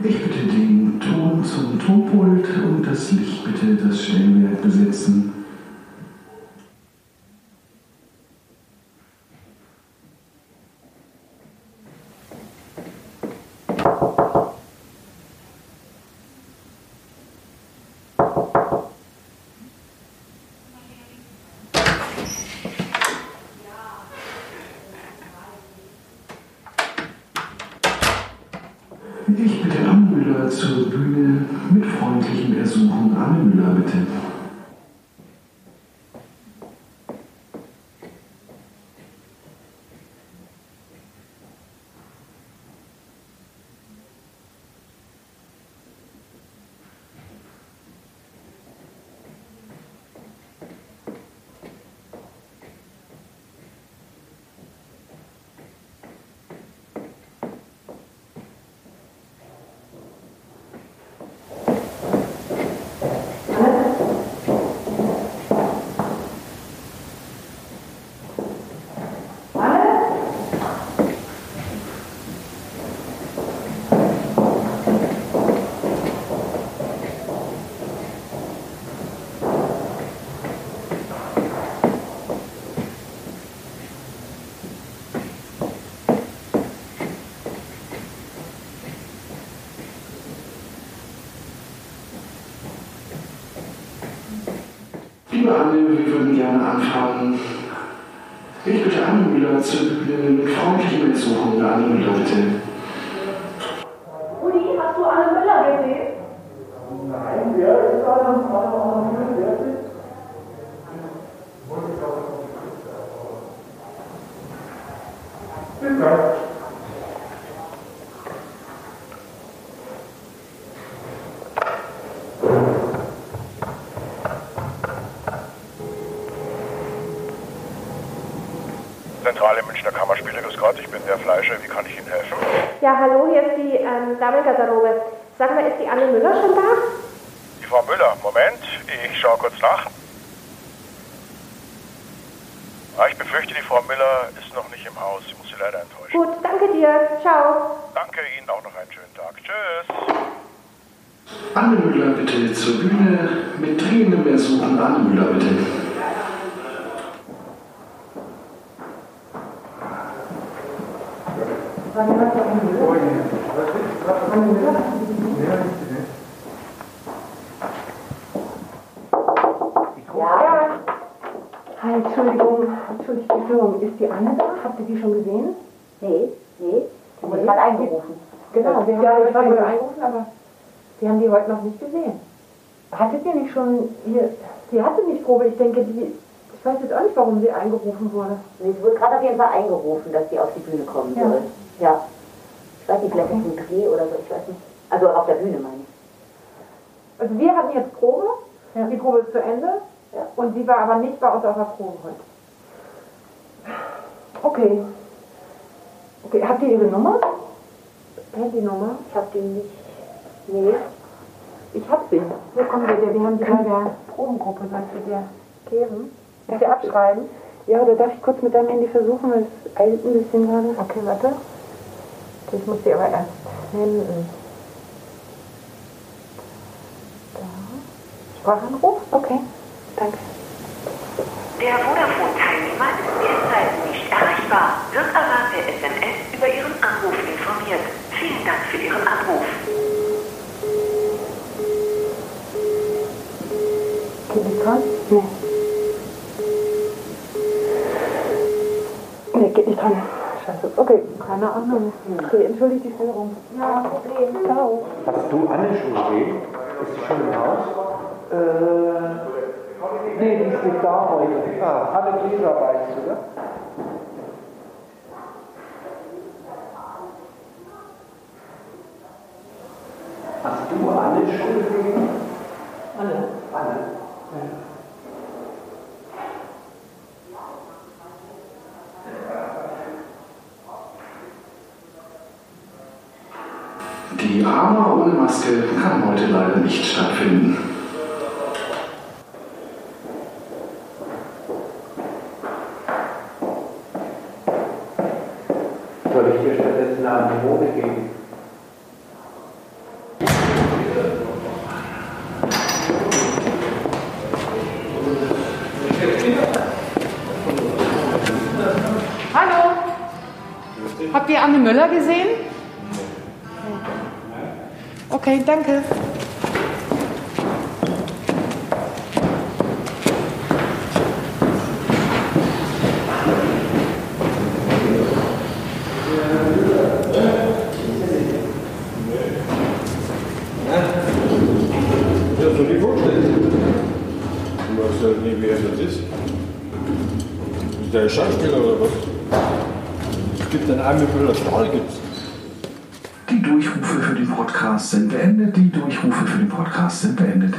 Ich bitte den Ton zum Tonpult und das Licht bitte das Stellwerk besetzen. Ich bitte Anne Müller zur Bühne mit freundlichem Ersuchen. Anne Müller, bitte. Liebe Anne, wir würden gerne anfangen. Ich bitte Anne Müller Bühne mit freundlichem Ersuchen. Anne Müller, bitte. Rudi, hast du Anne Müller gesehen? Nein, wer ist da dann Anne Wer ist es? Bis gleich. Zentrale Münchner Kammerspiele, grüß Gott, ich bin der Fleischer, wie kann ich Ihnen helfen? Ja, hallo, hier ist die ähm, Damengarderobe. Sag mal, ist die Anne Müller schon da? Die Frau Müller, Moment, ich schaue kurz nach. Ah, ich befürchte, die Frau Müller ist noch nicht im Haus, ich muss Sie leider enttäuschen. Gut, danke dir. Ciao. Danke Ihnen auch noch einen schönen Tag. Tschüss. Anne Müller, bitte zur Bühne mit dringendem Ersuchen. Anne Müller, bitte. Ist die Anne da? Habt ihr die schon gesehen? Nee, nee. Du wurdest gerade eingerufen. Genau, wir haben die heute eingerufen, aber wir haben die heute noch nicht gesehen. Hattet ihr nicht schon hier, sie hatte nicht Probe, ich denke, die, ich weiß jetzt auch nicht, warum sie eingerufen wurde. Nee, sie wurde gerade auf jeden Fall eingerufen, dass sie auf die Bühne kommen Ja. soll. Ja. Ich weiß nicht, vielleicht ist es ein Dreh oder so, ich weiß nicht. Also auf der Bühne meine ich. Also wir hatten jetzt Probe, Ja. die Probe ist zu Ende Ja. und sie war aber nicht bei uns auf der Probe heute. Okay. Okay, habt ihr ihre Nummer? Handynummer? Ich habe die nicht. Nee. Ich hab sie. Hier kommen wir, wir haben die bei der Probengruppe, soll ich sie dir geben? Darf ich abschreiben? Ja, oder darf ich kurz mit deinem Handy versuchen, weil es eilt ein bisschen gerade. Okay, warte. Ich muss sie aber erst finden. Da. Sprachanruf? Okay, danke. Der Vodafone-Teilnehmer ist derzeit nicht erreichbar, wird aber per SMS über Ihren Anruf informiert. Vielen Dank für Ihren Anruf. Geht nicht dran? Nee. Nee, geht nicht dran. Scheiße. Okay, keine Ahnung. Okay, entschuldigt die Störung. Ja, Problem. Ciao. Hast du Anne schon gesehen? Ist sie schon im Haus? Äh, nee, die ist nicht da heute. Ah, Anne Gläser weißt du, oder? Die Drama ohne Maske kann heute leider nicht stattfinden. Soll ich dir stattdessen eine Anemone geben? Hallo! Habt ihr Anne Müller gesehen? Der ein Schauspieler oder was? Es gibt einen Armin Müller Stahl, gibt's. Durchrufe für den Podcast sind beendet. Die Durchrufe für den Podcast sind beendet.